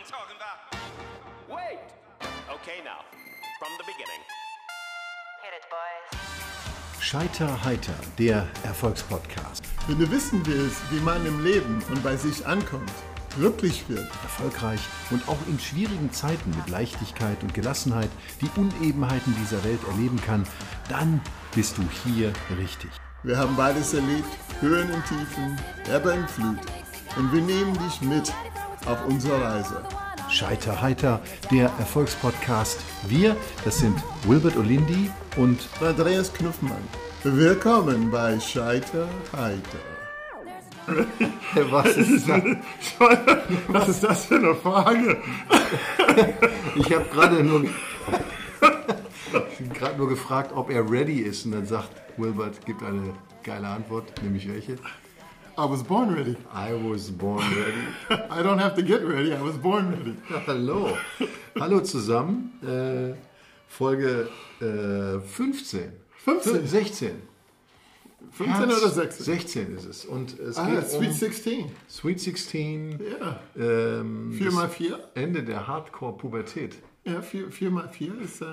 I'm talking about. Wait! Okay, now, from the beginning. Hit it, boys. Scheiter heiter, der Erfolgspodcast. Wenn du wissen willst, wie man im Leben und bei sich ankommt, glücklich wird, Erfolgreich und auch in schwierigen Zeiten mit Leichtigkeit und Gelassenheit die Unebenheiten dieser Welt erleben kann, dann bist du hier richtig. wir haben beides erlebt, Höhen und Tiefen, Ebbe und Flut. Und wir nehmen dich mit auf unsere Reise. Scheiter heiter, der Erfolgspodcast. Wir, das sind Wilbert Olindi und Andreas Knuffmann. Willkommen bei Scheiter Heiter. was ist das? Was ist das für eine Frage? Ich habe gerade nur, gerade nur gefragt, ob er ready ist und dann sagt Wilbert, gibt eine geile Antwort, nämlich welche? I was born ready. I was born ready. I don't have to get ready, I was born ready. Hallo. Hallo zusammen. Äh, Folge äh, 15. 15? 16. 15 oder 16? 16 ist es. Und es Ah, geht Sweet um 16. Sweet 16. Ja. Ähm, 4 das mal 4? Ende der Hardcore-Pubertät. Ja, 4, 4 mal 4 ist äh,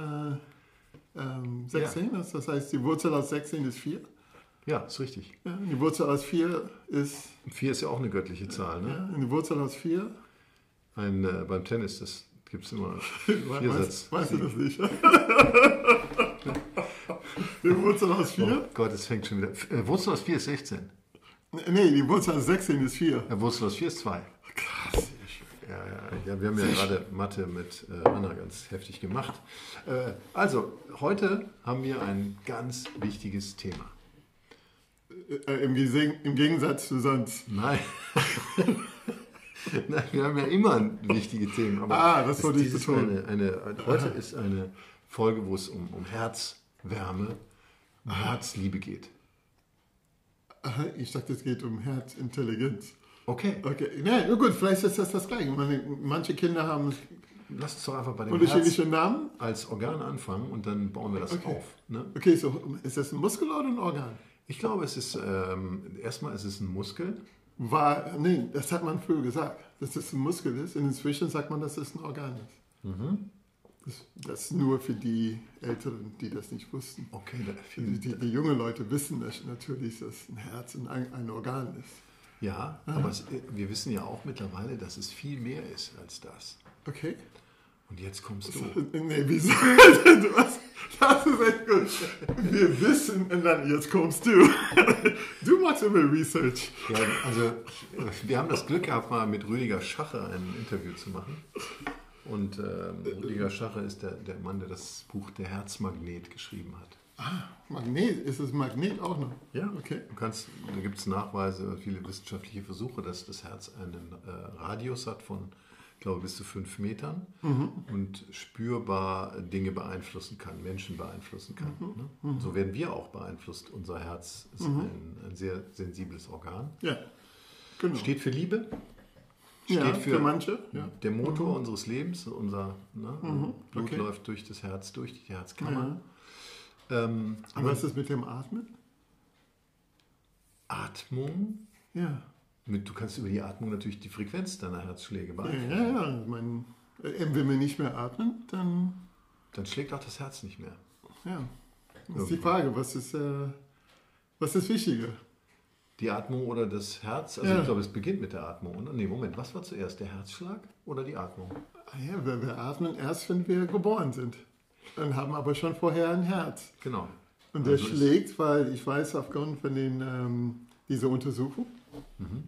ähm, 16. Das- Das heißt, die Wurzel aus 16 ist 4. Ja, ist richtig. Ja, die Wurzel aus 4 ist, 4 ist ja auch eine göttliche Zahl. Ne? ja, die Wurzel aus 4. Ein, äh, beim Tennis, das gibt es immer Viersatz. Weißt, weißt du das nicht? die Wurzel aus 4? Oh Gott, es fängt schon wieder. Äh, Wurzel aus 4 ist 16. Nee, die Wurzel aus 16 ist 4. Äh, Wurzel aus 4 ist 2. Krass. Ja, ja, ja, wir haben ja gerade Mathe mit äh, Anna ganz heftig gemacht. Äh, also, heute haben wir ein ganz wichtiges Thema. Äh, im, Geseng, Im Gegensatz zu sonst. Nein. Nein, wir haben ja immer wichtige Themen. Aber Ah, das wollte ich betonen. Eine, eine, heute ist eine Folge, wo es um, um Herzwärme, um Herzliebe geht. Ich dachte, es geht um Herzintelligenz. Okay, Okay, na gut, vielleicht ist das das Gleiche. Manche Kinder haben lass uns doch einfach bei dem unterschiedliche Herz Namen. als Organ anfangen und dann bauen wir das Okay. auf. Ne? Okay, so ist das ein Muskel oder ein Organ? Ich glaube, es ist ähm, erstmal ist es ein Muskel. War, nee, das hat man früher gesagt, dass es ein Muskel ist. Und inzwischen sagt man, dass es ein Organ ist. Mhm. Das, das nur für die Älteren, die das nicht wussten. Okay, Die, die, die jungen Leute wissen das natürlich, dass ein Herz ein, ein Organ ist. ja, aber es, wir wissen ja auch mittlerweile, dass es viel mehr ist als das. Okay? Und jetzt kommst du. Nee, wieso? Das ist echt gut. Wir wissen, und dann jetzt kommst du. Du machst immer Research. Ja, also wir haben das Glück gehabt, mal mit Rüdiger Schache ein Interview zu machen. Und ähm, Rüdiger Schache ist der, der Mann, der das Buch Der Herzmagnet geschrieben hat. Magnet, ist es Magnet auch noch? Ja, Okay. Du kannst, da gibt es Nachweise, viele wissenschaftliche Versuche, dass das Herz einen äh, Radius hat von, ich glaube, bis zu fünf Metern und spürbar Dinge beeinflussen kann, Menschen beeinflussen kann. Ne? Und so werden wir auch beeinflusst. Unser Herz ist ein, ein sehr sensibles Organ. Ja. Genau. Steht für Liebe, steht ja, für, für manche. Ja. der Motor unseres Lebens. Unser ne, Blut okay. läuft durch das Herz, durch die Herzkammer. Ähm, Und was ist mit dem Atmen? Atmung, Ja. Du kannst über die Atmung natürlich die Frequenz deiner Herzschläge beeinflussen. ja, ja. Ich meine, wenn wir nicht mehr atmen, dann, Dann schlägt auch das Herz nicht mehr. ja. Das ist die Frage, was ist, äh, was ist wichtiger? Die Atmung oder das Herz, also Ja. ich glaube, es beginnt mit der Atmung. Oder? Nee, Moment, was war zuerst, der Herzschlag oder die Atmung? Ah Ja, wir, wir atmen erst, wenn wir geboren sind. Dann haben aber schon vorher ein Herz. Genau. Und der Also es- schlägt, weil ich weiß, aufgrund von den, ähm, dieser Untersuchung, Mhm.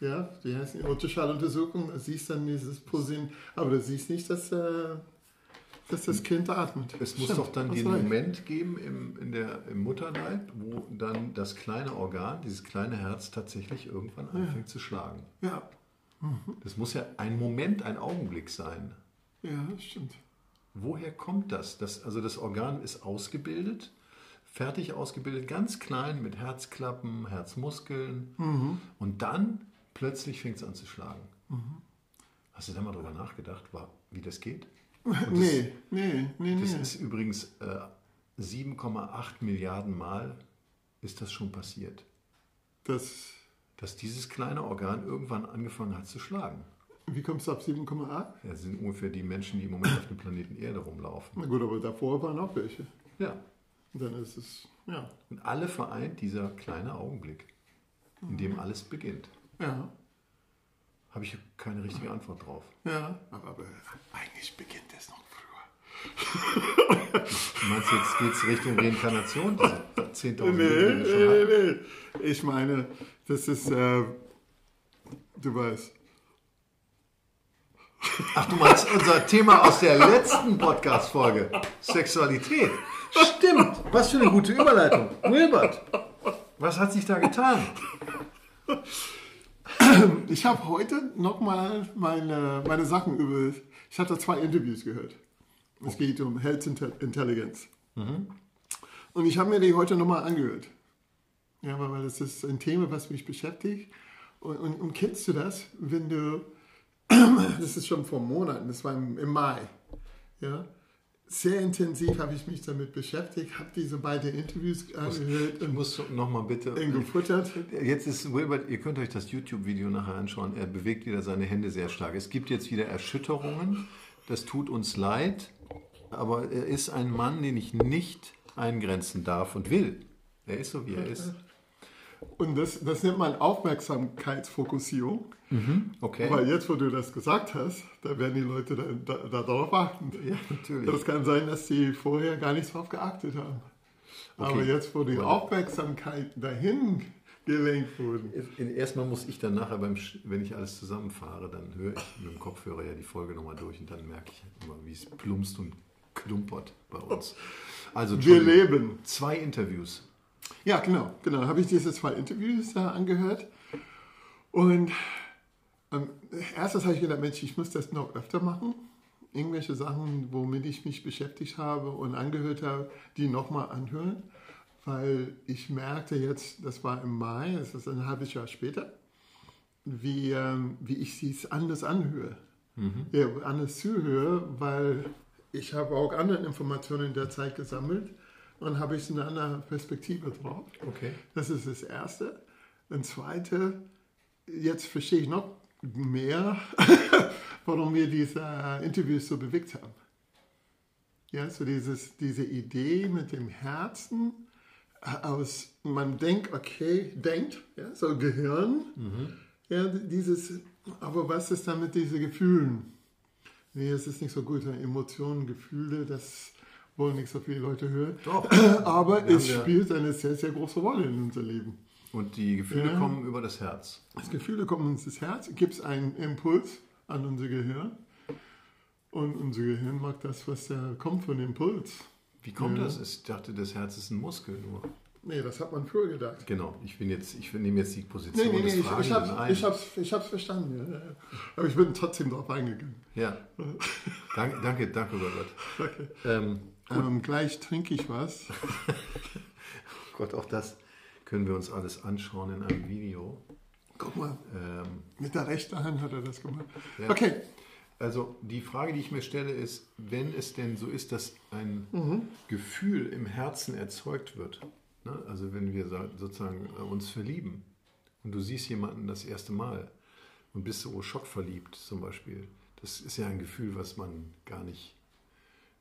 Ja, die heißt die Ultraschalluntersuchung, siehst dann dieses Pulsieren, aber du siehst nicht, dass, äh, dass das Kind atmet. Es muss Stimmt, doch dann den. Moment geben im, in der, im Mutterleib, wo dann das kleine Organ, dieses kleine Herz tatsächlich irgendwann anfängt zu schlagen. Ja, Das muss ja ein Moment, ein Augenblick sein. ja, stimmt. Woher kommt das? das? Also das Organ ist ausgebildet, fertig ausgebildet, ganz klein mit Herzklappen, Herzmuskeln. Und dann plötzlich fängt es an zu schlagen. Hast du da mal drüber nachgedacht, wie das geht? Nee, nee, nee, Das nee. ist übrigens äh, 7,8 Milliarden Mal ist das schon passiert, Das, dass dieses kleine Organ irgendwann angefangen hat zu schlagen. Wie kommst du auf 7,8? Das sind ungefähr die Menschen, die im Moment auf dem Planeten Erde rumlaufen. Na gut, aber davor waren auch welche. Ja. Und dann ist es, ja. Und alle vereint dieser kleine Augenblick, in dem alles beginnt. Ja, Habe ich keine richtige Antwort drauf. ja. Aber, aber eigentlich beginnt es noch früher. Du meinst, jetzt geht es Richtung Reinkarnation? Diese 10.000 Nee, nee, nee. Ich meine, das ist, äh, du weißt. Ach, du meinst unser Thema aus der letzten Podcast-Folge. Sexualität. Stimmt. Was für eine gute Überleitung. Wilbert, was hat sich da getan? Ich habe heute nochmal meine, meine Sachen über. Ich hatte zwei Interviews gehört. Es geht um Health Inte- Intelligence. Und ich habe mir die heute nochmal angehört. Ja, weil das ist ein Thema, was mich beschäftigt. Und, und, und kennst du das, wenn du. Das ist schon vor Monaten, das war im, im Mai. Ja, sehr intensiv habe ich mich damit beschäftigt, habe diese beiden Interviews angehört Ich und muss noch mal bitte. gefuttert. Jetzt ist Wilbert, ihr könnt euch das YouTube-Video nachher anschauen. Er bewegt wieder seine Hände sehr stark. Es gibt jetzt wieder Erschütterungen. Das tut uns leid. Aber er ist ein Mann, den ich nicht eingrenzen darf und will. Er ist so, wie er ist. Und das, das nennt man Aufmerksamkeitsfokussierung. Okay. Weil jetzt, wo du das gesagt hast, da werden die Leute da, da, da darauf achten. Ja, natürlich. Das kann sein, dass sie vorher gar nicht darauf geachtet haben. Aber Okay. jetzt, wo die Aufmerksamkeit dahin gelenkt wurde. Erstmal muss ich dann nachher, beim, wenn ich alles zusammenfahre, dann höre ich mit dem Kopfhörer ja die Folge nochmal durch und dann merke ich immer, wie es plumpst und klumpert bei uns. Also, Wir leben. Zwei Interviews. Ja, genau. Genau, habe ich diese zwei Interviews da angehört. Und ähm, erstes habe ich gedacht, Mensch, ich muss das noch öfter machen. Irgendwelche Sachen, womit ich mich beschäftigt habe und angehört habe, die nochmal anhören. Weil ich merkte jetzt, das war im Mai, das ist ein halbes Jahr später, wie, ähm, wie ich es anders anhöre. Ja, anders zuhöre, weil ich habe auch andere Informationen in der Zeit gesammelt und habe ich eine andere Perspektive drauf. Okay. Das ist das Erste. Und Zweite, jetzt verstehe ich noch mehr, warum wir diese Interviews so bewegt haben. Ja, so dieses, diese Idee mit dem Herzen aus, man denkt, okay, denkt, ja, so Gehirn, ja, dieses, aber was ist dann mit diesen Gefühlen? Nee, es ist nicht so gut, Emotionen, Gefühle, das wollen nicht so viele Leute hören. Doch. Aber es ja- spielt eine sehr, sehr große Rolle in unser Leben. Und die Gefühle Ja. kommen über das Herz. Das Gefühle kommen uns ins Herz, gibt es einen Impuls an unser Gehirn. Und unser Gehirn mag das, was da kommt von Impuls. Wie kommt Ja. das? Ich dachte, das Herz ist ein Muskel nur. Nee, das hat man früher gedacht. Genau, ich bin jetzt, ich nehme jetzt die Position Nee, nee, nee, des ich, ich Fragenden hab's, ein. ich, hab's, ich hab's verstanden. Ja, ja. Aber ich bin trotzdem drauf eingegangen. ja. Danke, danke, danke, Robert. Okay. Ähm, Ähm, gleich trinke ich was. Gott, auch das können wir uns alles anschauen in einem Video. Guck mal, Ähm, mit der rechten Hand hat er das gemacht. Ja. Okay, Also die Frage, die ich mir stelle, ist, wenn es denn so ist, dass ein Mhm. Gefühl im Herzen erzeugt wird, ne? also wenn wir sa- sozusagen äh, uns verlieben und du siehst jemanden das erste Mal und bist so schockverliebt zum Beispiel, das ist ja ein Gefühl, was man gar nicht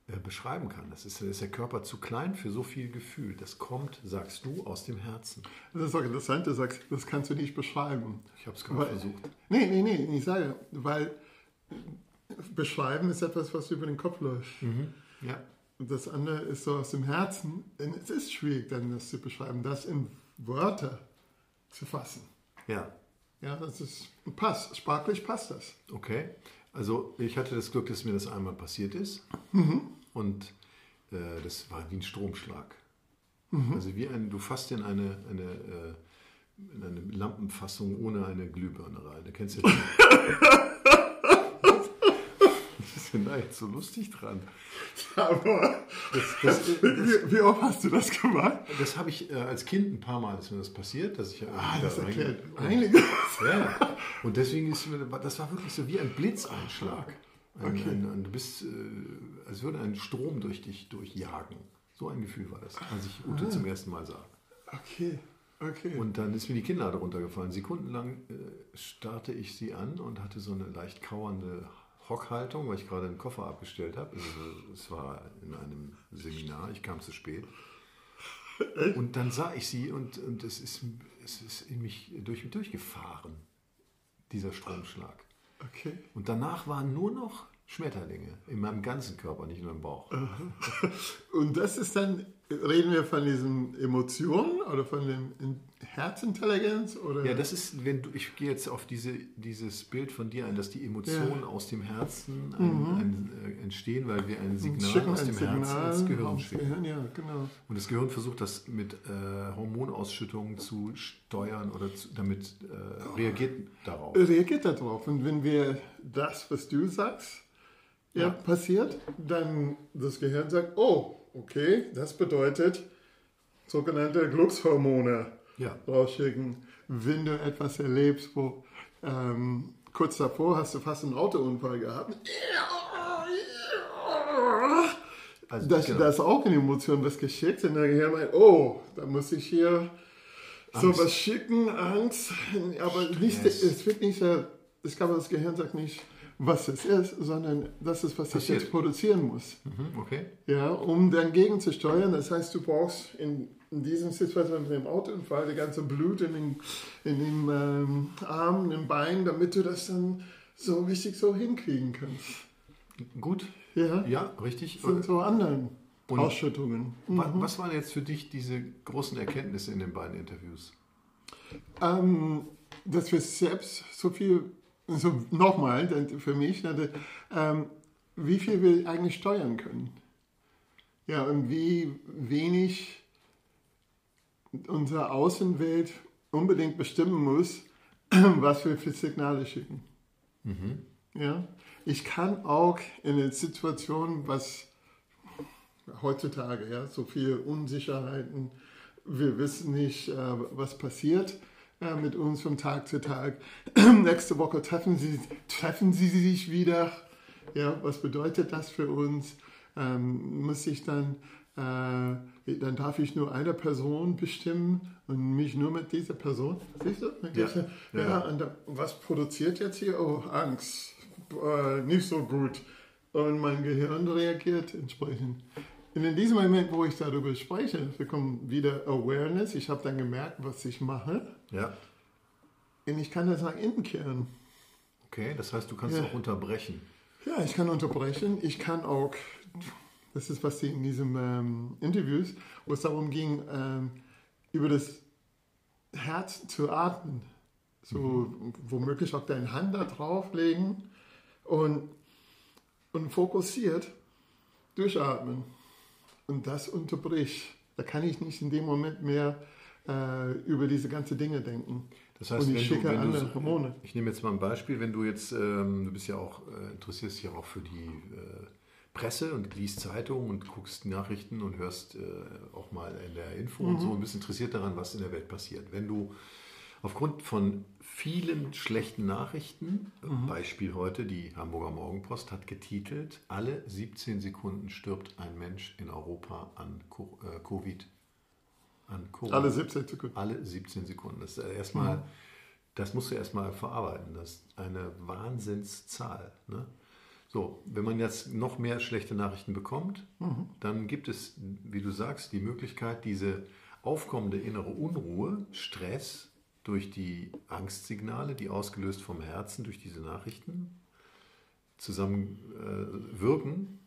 beschreiben kann. Das ist, ist der Körper zu klein für so viel Gefühl. Das kommt, sagst du, aus dem Herzen. das ist auch interessant, du sagst, das kannst du nicht beschreiben. Ich habe es gerade versucht. Nee, nee, nee, ich sage, weil beschreiben ist etwas, was über den Kopf läuft. Ja. Und das andere ist so aus dem Herzen. Und es ist schwierig, dann das zu beschreiben, das in Wörter zu fassen. Ja. Ja, das ist passt. Sprachlich passt das. Okay, also ich hatte das Glück, dass mir das einmal passiert ist und äh, das war wie ein Stromschlag. Also wie ein, du fasst in eine, eine, äh, in eine Lampenfassung ohne eine Glühbirne rein. Da kennst du ja Was ist denn da jetzt so lustig dran? Aber Das, das, das, wie, wie oft hast du das gemacht? das habe ich äh, als Kind ein paar Mal ist mir das passiert, dass ich Ah, da das rein- erklärt. Ja, ja. Und deswegen ist mir, das war wirklich so wie ein Blitzeinschlag. Ein, Okay. ein, ein, du bist, äh, als würde ein Strom durch dich durchjagen. So ein Gefühl war das, als ich Ute zum ersten Mal sah. Okay. Okay. Und dann ist mir die Kinnlade runtergefallen. Sekundenlang äh, starrte ich sie an und hatte so eine leicht kauernde Hockhaltung, weil ich gerade einen Koffer abgestellt habe. Also, es war in einem Seminar, ich kam zu spät. Und dann sah ich sie und, und es, ist, es ist in mich durch mich durchgefahren, dieser Stromschlag. Okay. Und danach waren nur noch Schmetterlinge in meinem ganzen Körper, nicht nur im Bauch. Und das ist dann, reden wir von diesen Emotionen oder von dem In- Herzintelligenz? Oder? Ja, das ist, wenn du, ich gehe jetzt auf diese, dieses Bild von dir ein, dass die Emotionen aus dem Herzen ein, ein, äh, entstehen, weil wir ein Signal aus ein dem Herzen Signal ins Gehirn schicken. Gehirn, ja, genau. Und das Gehirn versucht das mit äh, Hormonausschüttungen zu steuern oder zu, damit äh, reagiert darauf. reagiert darauf. Und wenn wir das, was du sagst, ja, Ja. passiert, dann das Gehirn sagt, oh, okay, das bedeutet sogenannte Glückshormone Ja. rausschicken. Wenn du etwas erlebst, wo ähm, kurz davor hast du fast einen Autounfall gehabt, Also, das, genau. das ist auch eine Emotion, was geschickt und der Gehirn meint, oh, da muss ich hier so was schicken, Angst, aber nicht, es wird nicht, äh, ich glaube, das Gehirn sagt nicht, was es ist, sondern das ist, was ich Passiert. jetzt produzieren muss, Mhm, okay. ja, um dann gegenzusteuern. Das heißt, du brauchst in, in diesem Situation mit dem Autounfall die ganze Blut in den, in den ähm, Armen, im Bein, damit du das dann so richtig so hinkriegen kannst. Gut. Ja, Ja, richtig. von so anderen Und- Ausschüttungen. Wa- Was waren jetzt für dich diese großen Erkenntnisse in den beiden Interviews? Ähm, dass wir selbst so viel, so nochmal, denn für mich, ne, ähm, wie viel wir eigentlich steuern können. Ja, und wie wenig unsere Außenwelt unbedingt bestimmen muss, was wir für Signale schicken. Ja, ich kann auch in einer Situation, was heutzutage, ja, so viele Unsicherheiten, wir wissen nicht, äh, was passiert äh, mit uns von Tag zu Tag. Nächste Woche treffen sie, treffen sie sich wieder. Ja, was bedeutet das für uns? Ähm, muss ich dann, äh, dann darf ich nur eine Person bestimmen und mich nur mit dieser Person. Siehst du? Ja. Ja, Ja. da, was produziert jetzt hier? Oh, Angst. Äh, nicht so gut. Und mein Gehirn reagiert entsprechend. Und in diesem Moment, wo ich darüber spreche, bekomme wieder Awareness. Ich habe dann gemerkt, was ich mache. Ja. Und ich kann das nach innen kehren. Okay, das heißt, du kannst Ja. auch unterbrechen. Ja, ich kann unterbrechen. Ich kann auch, das ist was in diesem ähm, Interviews, wo es darum ging, ähm, über das Herz zu atmen. So womöglich auch deine Hand da drauflegen und, und fokussiert durchatmen. Und das unterbricht. Da kann ich nicht in dem Moment mehr äh, über diese ganzen Dinge denken. Das heißt, und ich du, schicke du, andere so- Hormone. Ich nehme jetzt mal ein Beispiel, wenn du jetzt, ähm, du bist ja auch, äh, interessierst dich ja auch für die äh, Presse und liest Zeitungen und guckst Nachrichten und hörst äh, auch mal in der Info und so und bist interessiert daran, was in der Welt passiert. Wenn du aufgrund von vielen schlechten Nachrichten, äh, Beispiel heute, die Hamburger Morgenpost hat getitelt, alle 17 Sekunden stirbt ein Mensch in Europa an äh, Covid. An Corona. Alle 17 Sekunden. Alle 17 Sekunden. Das, ist erstmal, das musst du erstmal verarbeiten. Das ist eine Wahnsinnszahl. Ne? So, wenn man jetzt noch mehr schlechte Nachrichten bekommt, dann gibt es, wie du sagst, die Möglichkeit, diese aufkommende innere Unruhe, Stress durch die Angstsignale, die ausgelöst vom Herzen durch diese Nachrichten zusammen äh, wirken,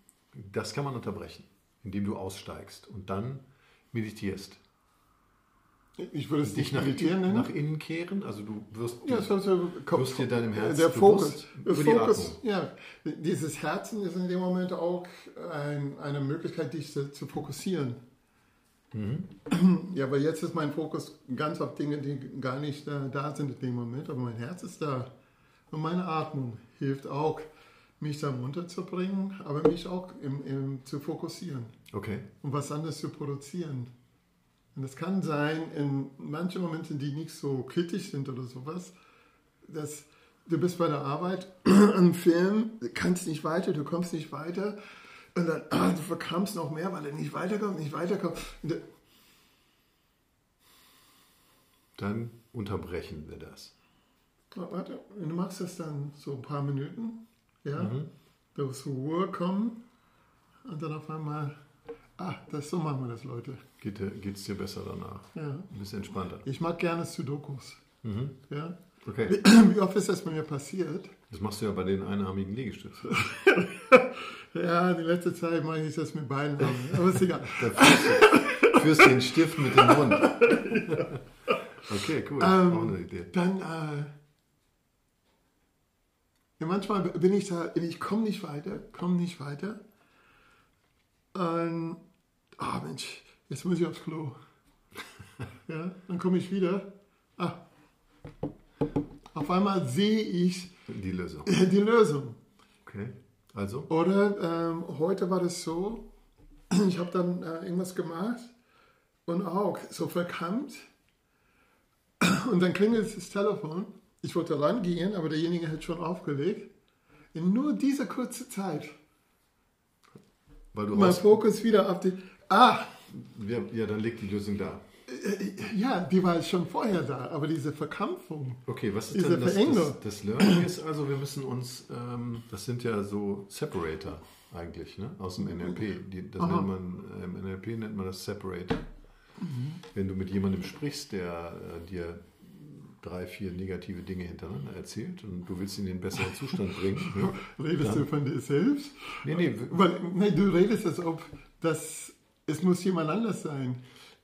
das kann man unterbrechen, indem du aussteigst und dann meditierst Ich würde es dich nicht nach, meditieren nennen. nach innen kehren, also du wirst Ja, so, so, wirst dir deinem Herz der bewusst Fokus, der die Fokus, Atmung. ja, dieses Herzen ist in dem Moment auch ein, eine Möglichkeit, dich zu, zu fokussieren. Mhm. Ja, aber jetzt ist mein Fokus ganz auf Dinge, die gar nicht da, da sind in dem Moment, aber mein Herz ist da. Und meine Atmung hilft auch, mich da runterzubringen, aber mich auch im, im, zu fokussieren Okay. und was anderes zu produzieren. Und es kann sein, in manchen Momenten, die nicht so kritisch sind oder sowas, dass du bist bei der Arbeit am Film, kannst nicht weiter, du kommst nicht weiter und dann ah, du verkrampfst noch mehr, weil er nicht weiterkommt, nicht weiterkommt. Da- dann unterbrechen wir das. Warte, du machst das dann so ein paar Minuten, ja, du zur Ruhe kommen und dann auf einmal, ah, das, so machen wir das, Leute. Geht es dir besser danach? Ja. Ein bisschen entspannter. Ich mag gerne Sudokus. Ja. Okay. Wie oft ist das bei mir passiert? Das machst du ja bei den einarmigen Liegestützen. Ja, die letzte Zeit mache ich das mit beiden Armen, aber ist egal. Da führst du, führst den Stift mit dem Mund. Okay, cool. Ähm, Auch eine Idee. Dann, äh, ja, manchmal bin ich da, ich komme nicht weiter, komme nicht weiter. Und, ah Mensch, jetzt muss ich aufs Klo. Ja, dann komme ich wieder. Ah, auf einmal sehe ich Die Lösung. die Lösung. Okay. Also? Oder ähm, heute war das so, ich habe dann äh, irgendwas gemacht und auch so verkannt. Und dann klingelt das Telefon. Ich wollte rangehen, aber derjenige hat schon aufgelegt. In nur dieser kurze Zeit. Weil du Mein Fokus wieder auf die. Ah, ja, ja, dann liegt die Lösung da. Ja, die war schon vorher da, aber diese Verkrampfung. Okay, was ist Diese denn das, Verengung. das, das Learning ist also, wir müssen uns, ähm, das sind ja so Separator eigentlich, ne? aus dem NLP. Die, das nennt man, äh, im NLP nennt man das Separator. Wenn du mit jemandem sprichst, der äh, dir drei, vier negative Dinge hintereinander erzählt und du willst ihn in den besseren Zustand bringen. Ne? Redest du von dir selbst? Nee, nee, Weil, nee, du redest, als ob das, es muss jemand anders sein.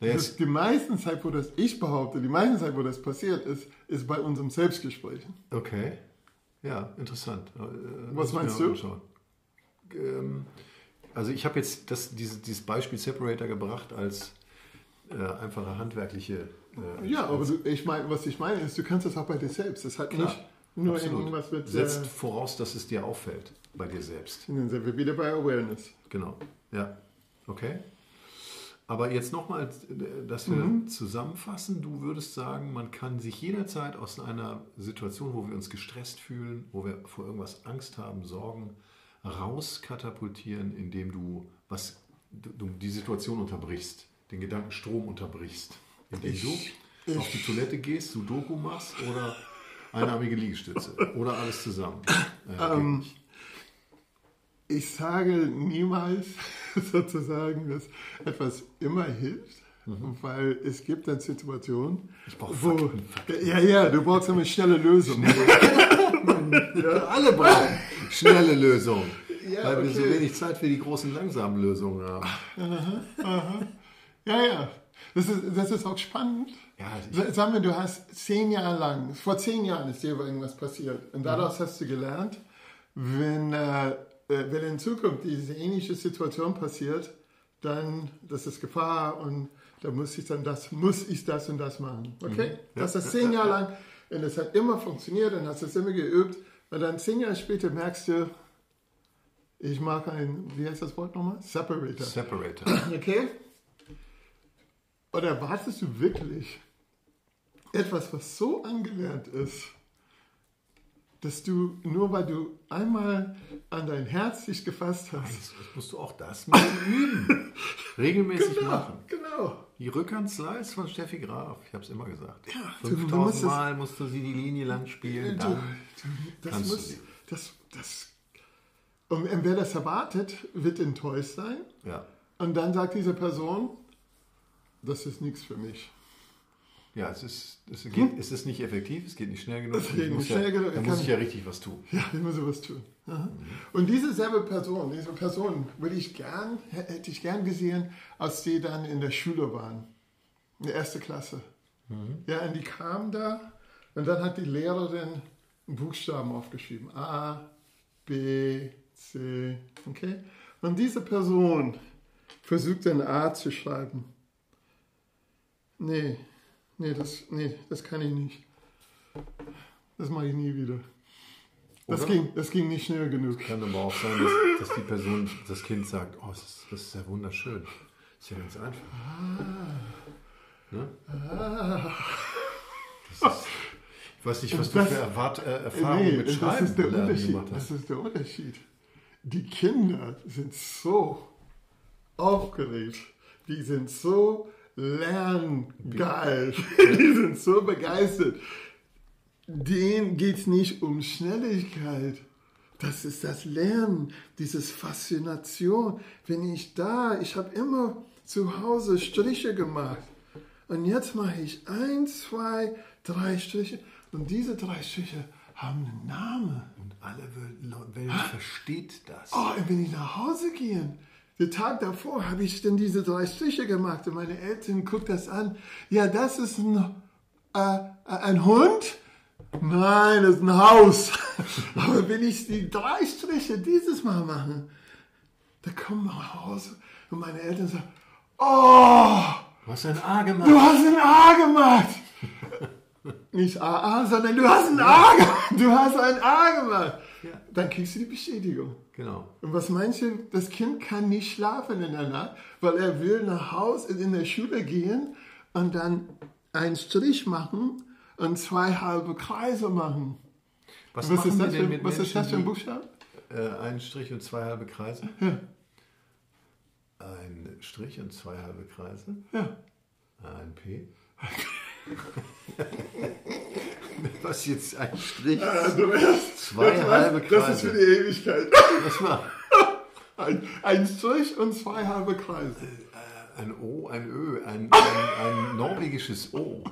Naja, das es- ist die meisten Zeit, wo das ich behaupte, die meisten Zeit, wo das passiert ist, ist bei unserem Selbstgespräch. Okay. Ja, interessant. Äh, Was meinst du? Ähm, also ich habe jetzt das, dieses, dieses Beispiel Separator gebracht als äh, einfache handwerkliche. Äh, Ja, aber du, ich meine, was ich meine ist, du kannst das auch bei dir selbst. Das hat Klar, nicht nur absolut. irgendwas mit. Setzt Äh, voraus, dass es dir auffällt bei dir selbst. dann sind wir wieder bei Awareness. Genau. Ja. Okay. Aber jetzt nochmal, dass wir Mhm. zusammenfassen. Du würdest sagen, man kann sich jederzeit aus einer Situation, wo wir uns gestresst fühlen, wo wir vor irgendwas Angst haben, Sorgen, rauskatapultieren, indem du, was, du, du die Situation unterbrichst, den Gedankenstrom unterbrichst. Indem Ich- du auf die Toilette gehst, Sudoku machst oder einarmige Liegestütze. Oder alles zusammen. Äh, Ähm. Ich sage niemals sozusagen, dass etwas immer hilft, weil es gibt dann Situationen, Mhm. Ich brauche wo. Fakten, Fakten. Ja, ja, du brauchst eine schnelle Lösung. Alle brauchen schnelle Lösungen. Ja, weil wir so okay. wenig Zeit für die großen langsamen Lösungen haben. Ja, ja. Das ist, das ist auch spannend. Ja, Sag mir, du hast zehn Jahre lang, vor zehn Jahren ist dir irgendwas passiert. Und daraus hast du gelernt, wenn, äh, wenn in Zukunft diese ähnliche Situation passiert, dann, das ist Gefahr und da muss ich dann das, muss ich das und das machen. Okay? Das ist zehn Jahre lang und es hat immer funktioniert und hast es immer geübt. Und dann zehn Jahre später merkst du, ich mag ein, wie heißt das Wort nochmal? Separator. Separator. Okay? Oder erwartest du wirklich etwas, was so angelernt ist, dass du, nur weil du einmal an dein Herz dich gefasst hast, Das musst du auch das mal üben. Regelmäßig machen. genau, Die Rückhandslice von Steffi Graf. Ich habe es immer gesagt. Ja, du- du 5000 musst Mal musst du sie die Linie lang spielen. du, Dann du, das muss, das, das, und wer das erwartet, wird enttäuscht sein. Ja. Und dann sagt diese Person, das ist nichts für mich. Ja, es ist, es, geht, es ist nicht effektiv, es geht nicht schnell genug. Es geht ich nicht muss schnell ja, genug, Da ich muss ich ja richtig was tun. Ja, ich muss sowas tun. Aha. Und diese selbe Person, diese Person würde ich gern, hätte ich gern gesehen, als die dann in der Schule waren. In der ersten Klasse. Ja, und die kamen da und dann hat die Lehrerin Buchstaben aufgeschrieben. A, B, C, okay? Und diese Person versucht ein A zu schreiben. Nee, nee, das, nee, das kann ich nicht. Das mache ich nie wieder. Das ging, das ging nicht schnell genug. Kann aber auch sein, dass, dass die Person, das Kind sagt, oh, das ist, das ist ja wunderschön. Das ist ja ganz einfach. Ne? Das ist, ich weiß nicht, was du Das- für Erwart äh, Erfahrungen Nee, mit das Schreiben ist der Unterschied. Das ist der Unterschied. Die Kinder sind so aufgeregt, die sind so lerngeil. Die sind so begeistert. Denen geht es nicht um Schnelligkeit. Das ist das Lernen, diese Faszination. Wenn ich da, ich habe immer zu Hause Striche gemacht. Und jetzt mache ich eins, zwei, drei Striche. Und diese drei Striche haben einen Namen. Und alle Welt, Welt versteht das. Oh, und wenn ich nach Hause gehe, den Tag davor habe ich dann diese drei Striche gemacht und meine Eltern gucken das an. Ja, das ist ein, äh, ein Hund? Nein, das ist ein Haus. Aber wenn ich die drei Striche dieses Mal mache, da kommen wir nach Hause und meine Eltern sagen, oh, Du hast ein A gemacht. du hast ein A gemacht. Nicht AA, sondern du hast ein A gemacht. Du hast ein A gemacht. Dann kriegst du die Bestätigung. Genau. Und was meinst du, das Kind kann nicht schlafen in der Nacht, weil er will nach Hause in der Schule gehen und dann einen Strich machen und zwei halbe Kreise machen. Was, Was ist das denn für, mit was ist das für ein Menschen, Buchstabe? äh, Ein Strich und zwei halbe Kreise? Ein Strich und zwei halbe Kreise? Ja. Ein P. Was jetzt ein Strich? Zwei halbe Das ist für Kreise. die Ewigkeit. Was war? Ein, ein Strich und zwei halbe Kreise. Ein O, ein Ö, ein, ein, ein norwegisches O.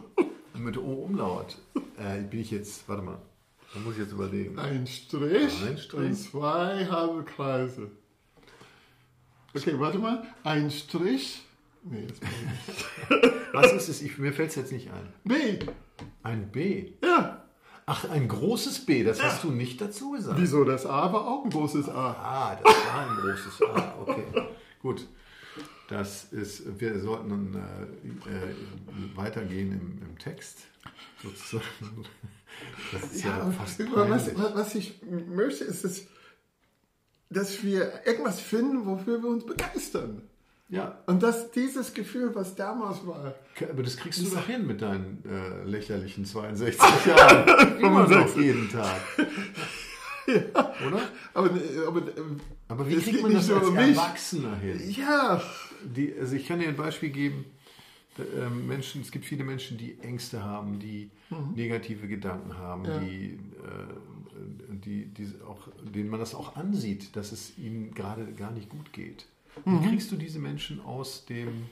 Mit O-Umlaut. Äh, bin ich jetzt, warte mal, da muss ich jetzt überlegen. Ein Strich, Ein Strich. und zwei halbe Kreise. Okay, warte mal. Ein Strich. Nee, das kann ich nicht. Was ist es? Ich, mir fällt es jetzt nicht ein. B. Ein B. Ja. Ach, ein großes B, das hast du nicht dazu gesagt. Wieso? Das A war auch ein großes A. Ah, das war ein großes A. Okay, gut. Das ist, wir sollten äh, äh, weitergehen im, im Text. Sozusagen. Das ist ja, Ja, fast was, was was ich möchte, ist, dass, dass wir irgendwas finden, wofür wir uns begeistern. Ja, Und dass dieses Gefühl, was damals war, aber das kriegst du doch hin mit deinen äh, lächerlichen 62 Jahren. Immer noch jeden Tag. Oder? aber, aber Aber wie kriegt man das als. Erwachsener hin? ja, Die, also ich kann dir ein Beispiel geben. äh, Menschen, es gibt viele Menschen, die Ängste haben, die negative Gedanken haben, Mhm. Ja. die, äh, die, die auch, denen man das auch ansieht, dass es ihnen gerade gar nicht gut geht. Wie Mhm. kriegst du diese Menschen aus dem,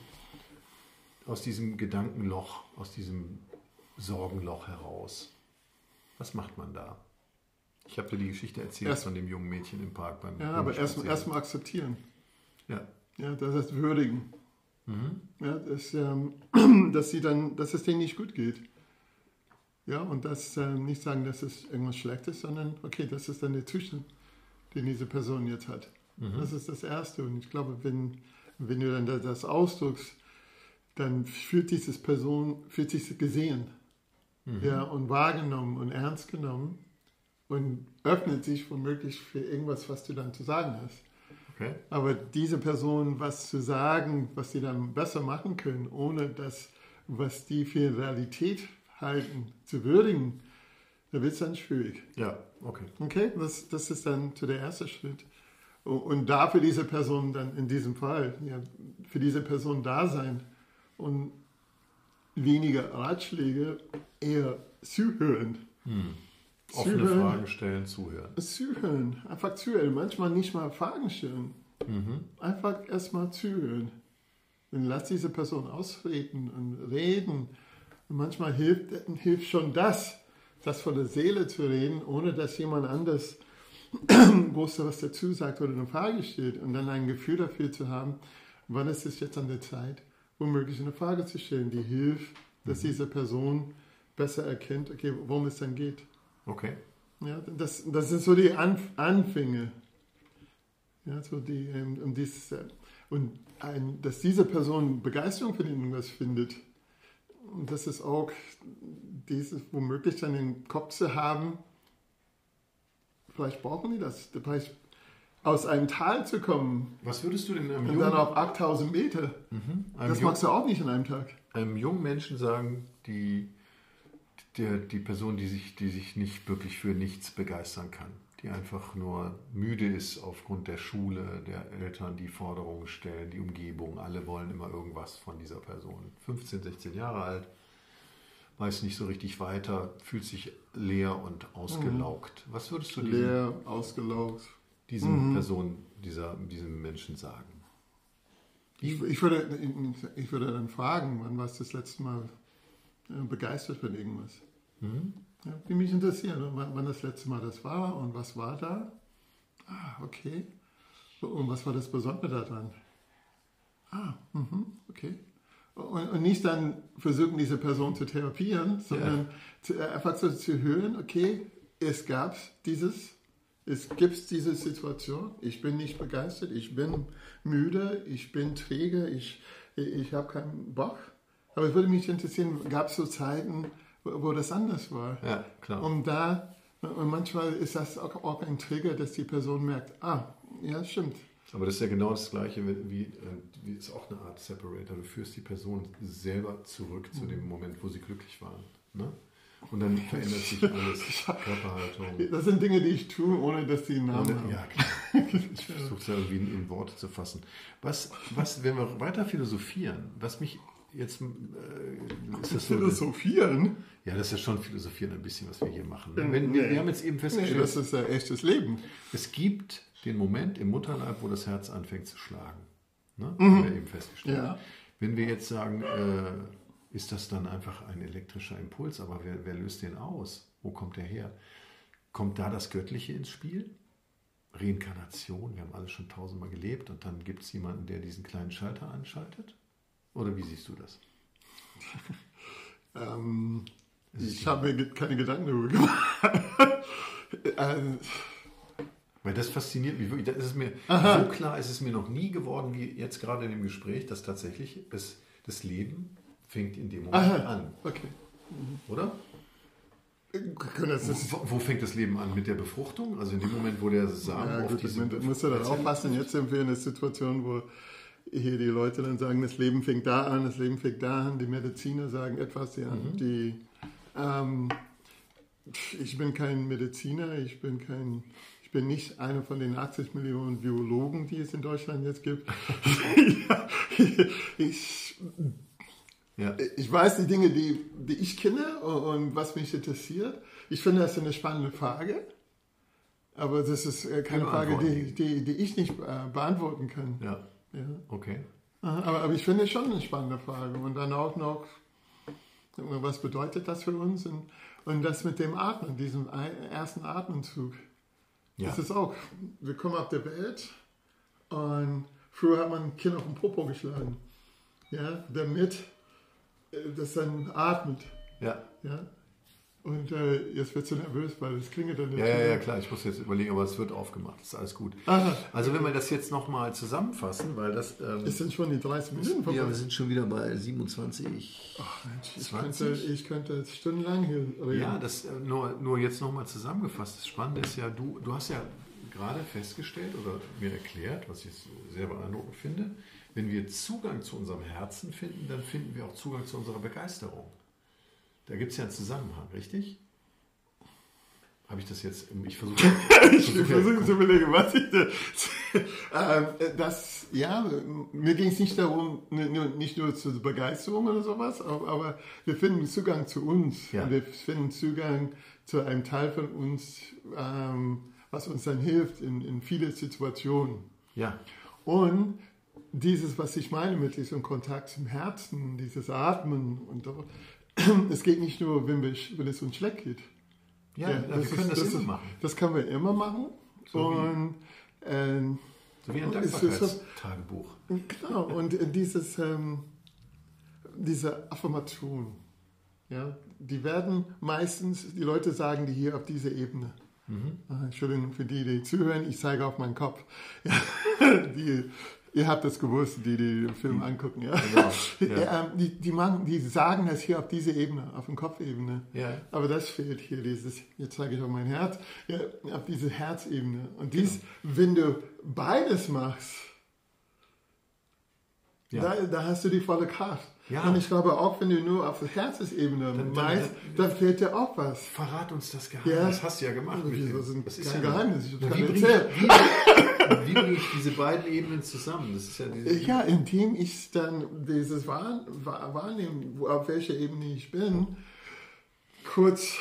aus diesem Gedankenloch, aus diesem Sorgenloch heraus? Was macht man da? Ich habe dir die Geschichte erzählt Erst- von dem jungen Mädchen im Park beim ja aber erst erstmal akzeptieren. Ja, Ja, das heißt würdigen. Mhm. Ja, dass, ähm, dass, sie dann, dass es denen nicht gut geht. Ja, und das ähm, nicht sagen, dass es irgendwas Schlechtes, sondern okay, das ist dann der Zustand, den diese Person jetzt hat. Mhm. Das ist das Erste. Und ich glaube, wenn, wenn du dann das- das ausdrückst, dann fühlt diese Person, fühlt sich gesehen Mhm. ja, und wahrgenommen und ernst genommen und öffnet sich womöglich für irgendwas, was du dann zu sagen hast. okay. Aber diese Person was zu sagen, was sie dann besser machen können, ohne das, was die für Realität halten, zu würdigen, da wird es dann schwierig. Ja, okay. Okay, das, das ist dann so der erste Schritt. Und, da für diese Person dann in diesem Fall, ja, für diese Person da sein und weniger Ratschläge, eher zuhören. Offene Zuhören. Fragen stellen, zuhören. Zuhören, einfach zuhören. Manchmal nicht mal Fragen stellen. Einfach erstmal zuhören. Und lass diese Person ausreden und reden. Und manchmal hilft, hilft schon das, das von der Seele zu reden, ohne dass jemand anders groß was dazu sagt oder eine Frage stellt. Und dann ein Gefühl dafür zu haben, wann ist es jetzt an der Zeit, womöglich eine Frage zu stellen, die hilft, dass diese Person besser erkennt, okay, worum es dann geht. Okay. Ja, das, das sind so die Anf Anfänge. Ja, so die, ähm, um dieses, äh, und ein, dass diese Person Begeisterung für irgendwas findet, und das ist auch dieses womöglich dann im Kopf zu haben, vielleicht brauchen die das, vielleicht aus einem Tal zu kommen Was würdest du denn einem und jungen, dann auf 8000 Meter. einem, Das jungen, machst du auch nicht in einem Tag. einem jungen Menschen sagen, die, der, die Person, die sich, die sich nicht wirklich für nichts begeistern kann, die einfach nur müde ist aufgrund der Schule, der Eltern, die Forderungen stellen, die Umgebung. Alle wollen immer irgendwas von dieser Person. 15, 16 Jahre alt, weiß nicht so richtig weiter, fühlt sich leer und ausgelaugt. Was würdest du diesen, Leer, ausgelaugt. diesen Person, dieser, diesem Menschen sagen? Ich, ich, würde, ich würde dann fragen, wann warst du das letzte Mal äh, begeistert von irgendwas? Ja, die mich interessieren, wann, wann das letzte Mal das war und was war da? Ah, okay. Und was war das Besondere daran? Ah, mhm, okay. Und, nicht dann versuchen, diese Person zu therapieren, sondern zu, äh, einfach so zu hören, okay, es gab dieses, es gibt diese Situation, ich bin nicht begeistert, ich bin müde, ich bin träge, ich, ich habe keinen Bock. Aber es würde mich interessieren, gab es so Zeiten, wo, das anders war? Ja, klar. Und da, und manchmal ist das auch, auch ein Trigger, dass die Person merkt, ah, ja, stimmt. Aber das ist ja genau das Gleiche, wie, wie, äh, wie ist auch eine Art Separator. Du führst die Person selber zurück zu dem Moment, wo sie glücklich waren. Ne? Und dann verändert sich alles, Körperhaltung. Das sind Dinge, die ich tue, ohne dass die einen Namen haben. Ja, klar. Ich versuche es ja irgendwie in, in Worte zu fassen. Was, was, wenn wir weiter philosophieren, was mich jetzt äh, ist das so, Philosophieren? ja, das ist ja schon philosophieren ein bisschen, was wir hier machen. ne? Wenn, wir, wir haben jetzt eben Nee, festgestellt, das ist ja echtes Leben. es gibt den Moment im Mutterleib, wo das Herz anfängt zu schlagen. Ne? Haben wir eben festgestellt. Ja. Wenn wir jetzt sagen, äh, ist das dann einfach ein elektrischer Impuls, aber wer, wer löst den aus? Wo kommt der her? Kommt da das Göttliche ins Spiel? Reinkarnation, wir haben alle schon tausendmal gelebt und dann gibt es jemanden, der diesen kleinen Schalter anschaltet? Oder wie siehst du das? Ähm, ich habe mir keine Gedanken darüber gemacht. ähm, Weil das fasziniert mich wirklich. Das ist mir, so klar ist es mir noch nie geworden, wie jetzt gerade in dem Gespräch, dass tatsächlich das, das Leben fängt in dem Moment Aha. an. okay. Oder? Wo, wo fängt das Leben an? Mit der Befruchtung? Also in dem Moment, wo der Samen ja, auf gut, diese man muss ja dann aufpassen. Jetzt sind wir in einer Situation, wo hier die Leute dann sagen, das Leben fängt da an, das Leben fängt da an. Die Mediziner sagen etwas, ja. Die, ähm, ich bin kein Mediziner, ich bin kein, ich bin nicht einer von den 80 Millionen Biologen, die es in Deutschland jetzt gibt. ja, ich, Ja. ich weiß die Dinge, die, die ich kenne und, und was mich interessiert. Ich finde das eine spannende Frage. Aber das ist äh, keine Frage, die, die, die ich nicht äh, beantworten kann. ja, Ja. okay. Aber, aber ich finde es schon eine spannende Frage. Und dann auch noch, was bedeutet das für uns? Und, und das mit dem Atmen, diesem ersten Atemzug. Ja. Das ist auch, wir kommen auf der Welt und früher hat man ein Kind auf den Popo geschlagen. Ja, damit äh, das dann atmet. Ja. Ja. Und äh, jetzt wird du nervös, weil es klingelt dann Ja, ja, ja, klar, ich muss jetzt überlegen, aber es wird aufgemacht, ist alles gut. Aha. Also wenn wir das jetzt nochmal zusammenfassen, weil das... Ähm, Es sind schon die 30 Minuten vorbei. ja, wir sind schon wieder bei 27. Ich 20? könnte, ich könnte stundenlang hier reden. Ja, das äh, nur, nur jetzt nochmal zusammengefasst. Das Spannende ist ja, du, du hast ja gerade festgestellt oder mir erklärt, was ich sehr beeindruckend finde, wenn wir Zugang zu unserem Herzen finden, dann finden wir auch Zugang zu unserer Begeisterung. Da gibt es ja einen Zusammenhang, richtig? Habe ich das jetzt, ich versuche Ich versuche zu überlegen, was ich da. ähm, das, ja, mir ging es nicht darum, nicht nur zur Begeisterung oder sowas, aber, wir finden Zugang zu uns. Ja. Wir finden Zugang zu einem Teil von uns, ähm, was uns dann hilft in, in viele Situationen. Ja, Und dieses, was ich meine mit diesem Kontakt zum Herzen, dieses Atmen und so, es geht nicht nur, wenn, wir, wenn es uns schlecht geht. ja, wir können das, immer ist, machen. Das können wir immer machen. So wie- und ähm, So wie ein ist Dankbarkeitstagebuch. genau, und äh, dieses, ähm, diese Affirmation, ja, die werden meistens, die Leute sagen die hier auf dieser Ebene. Ah, Entschuldigung für die, die zuhören, ich zeige auf meinen Kopf. Ja, die, ihr habt das gewusst, die die den Film angucken. Ja. Genau, ja. Ähm, die, die, machen, die sagen das hier auf dieser Ebene, auf der Kopfebene. Ja. Aber das fehlt hier, dieses, jetzt zeige ich auf mein Herz, ja, auf diese Herzebene. Und dies, wenn du beides machst, Ja. Da, da hast du die volle Kraft. Ja. Und ich glaube, auch wenn du nur auf der Herzensebene dann- meinst, dann fehlt dir auch was. Verrat uns das Geheimnis. Ja. Das hast du ja gemacht. mit sind das ist ja Geheimnis? Ich gerade bringe erzählt. Wie, bringe ich diese beiden Ebenen zusammen? Das ist ja Ja, indem ich dann dieses Wahr, wahr, wahrnehme, wo- auf welcher Ebene ich bin, kurz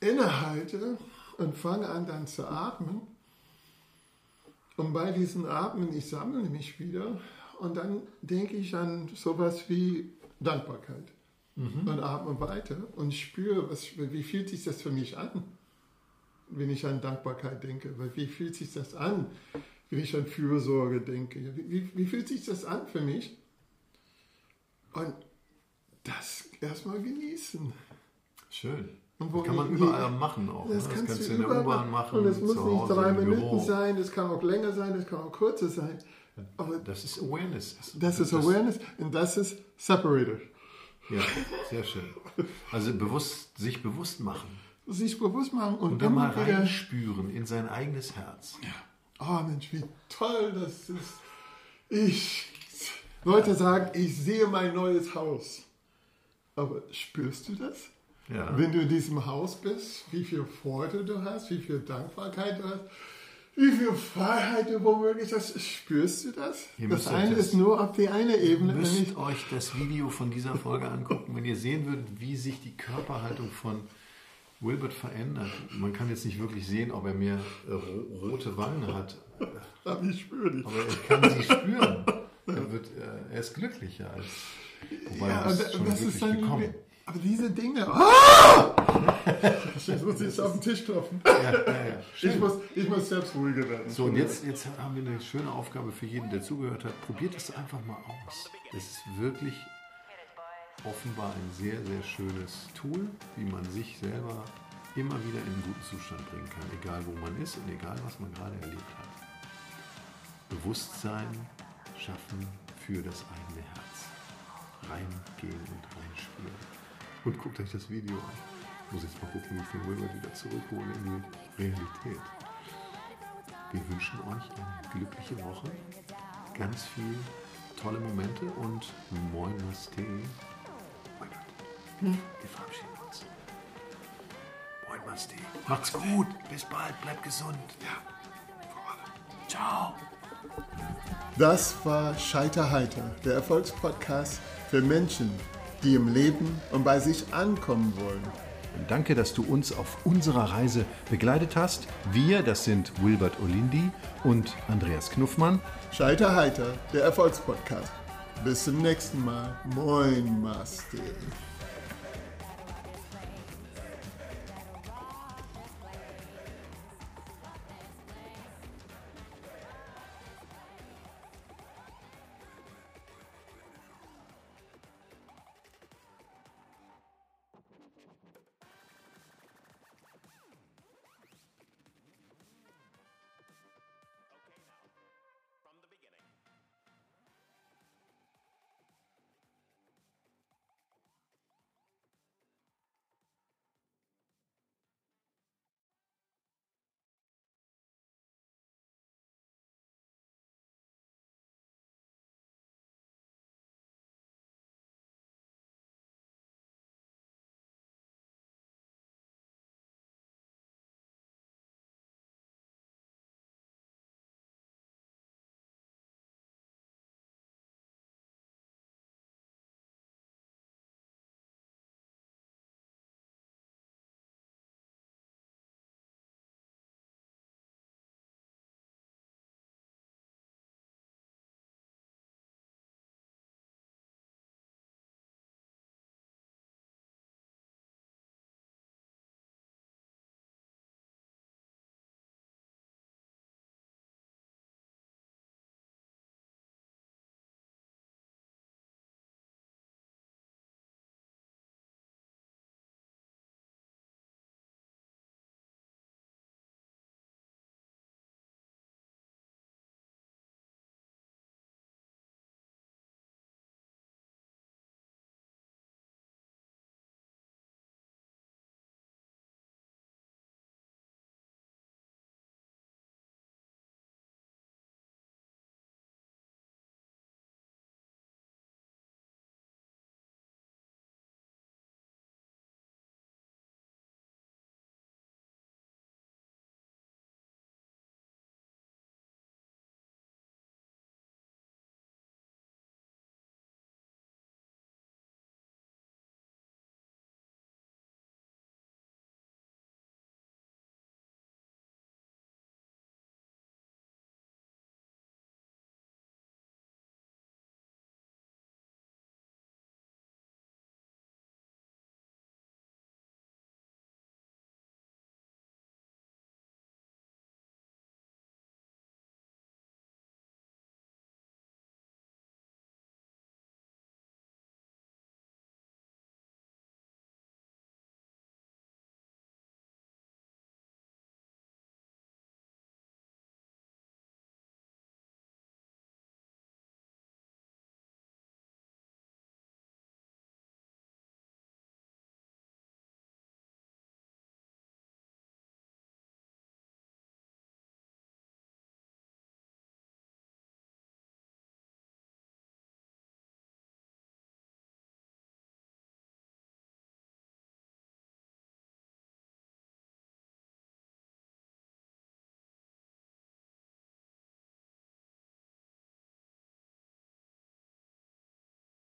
innehalte und fange an dann zu atmen. Und bei diesen Atmen, ich sammle mich wieder und dann denke ich an sowas wie Dankbarkeit und atme weiter und spüre, was, wie fühlt sich das für mich an, wenn ich an Dankbarkeit denke. Wie fühlt sich das an, wenn ich an Fürsorge denke? Ja, Wie, wie, wie fühlt sich das an für mich? Und das erstmal genießen. Schön. Und wo Das kann man überall machen auch. Das ne? kannst, kannst du in der U-Bahn machen. Und es muss zu nicht Hause, drei Minuten sein, das kann auch länger sein, das kann auch kürzer sein. Aber Das ist Awareness. das ist Awareness und das ist Separator. Ja, sehr schön. Also bewusst, sich bewusst machen Sich bewusst machen und, und dann mal reinspüren in sein eigenes Herz. Oh Mensch, wie toll das ist. Ich. Leute sagen, ich sehe mein neues Haus. Aber spürst du das? Ja. Wenn du in diesem Haus bist, wie viel Freude du hast, wie viel Dankbarkeit du hast, wie viel Freiheit du womöglich hast, spürst du das? Ihr das eine das- ist nur auf die eine Ebene. Ihr müsst nämlich- euch das Video von dieser Folge angucken, wenn ihr sehen würdet, wie sich die Körperhaltung von Wilbert verändert. Man kann jetzt nicht wirklich sehen, ob er mehr äh, ro- rote Wangen hat, Aber ich spüre dich. aber er kann sie spüren. Er, wird, äh, er ist glücklicher als. Wobei Ja, bist und schon das ist dann. gekommen. Aber diese Dinge. Ah! Jetzt muss ich jetzt auf den Tisch klopfen. Ja, ja, ja. Ich muss, ich muss selbst ruhiger werden. So, und jetzt, jetzt haben wir eine schöne Aufgabe für jeden, der zugehört hat. Probiert es einfach mal aus. Es ist wirklich. Offenbar ein sehr, sehr schönes Tool, wie man sich selber immer wieder in einen guten Zustand bringen kann, egal wo man ist und egal was man gerade erlebt hat. Bewusstsein schaffen für das eigene Herz. Reingehen und reinspüren. Und guckt euch das Video an. Ich muss jetzt mal gucken, wie den Wilbert wieder zurückhole in die Realität. Wir wünschen euch eine glückliche Woche, ganz viel tolle Momente und Moin Maste. Wilbert, wir verabschieden uns. Moin Maste. Macht's gut. Bis bald. Bleibt gesund. Ja. Ciao. Das war Scheiterheiter, der Erfolgspodcast für Menschen, die im Leben und bei sich ankommen wollen. Danke, dass du uns auf unserer Reise begleitet hast. Wir, das sind Wilbert Olindi und Andreas Knuffmann. Scheiterheiter, der Erfolgspodcast. Bis zum nächsten Mal. Moin, Master.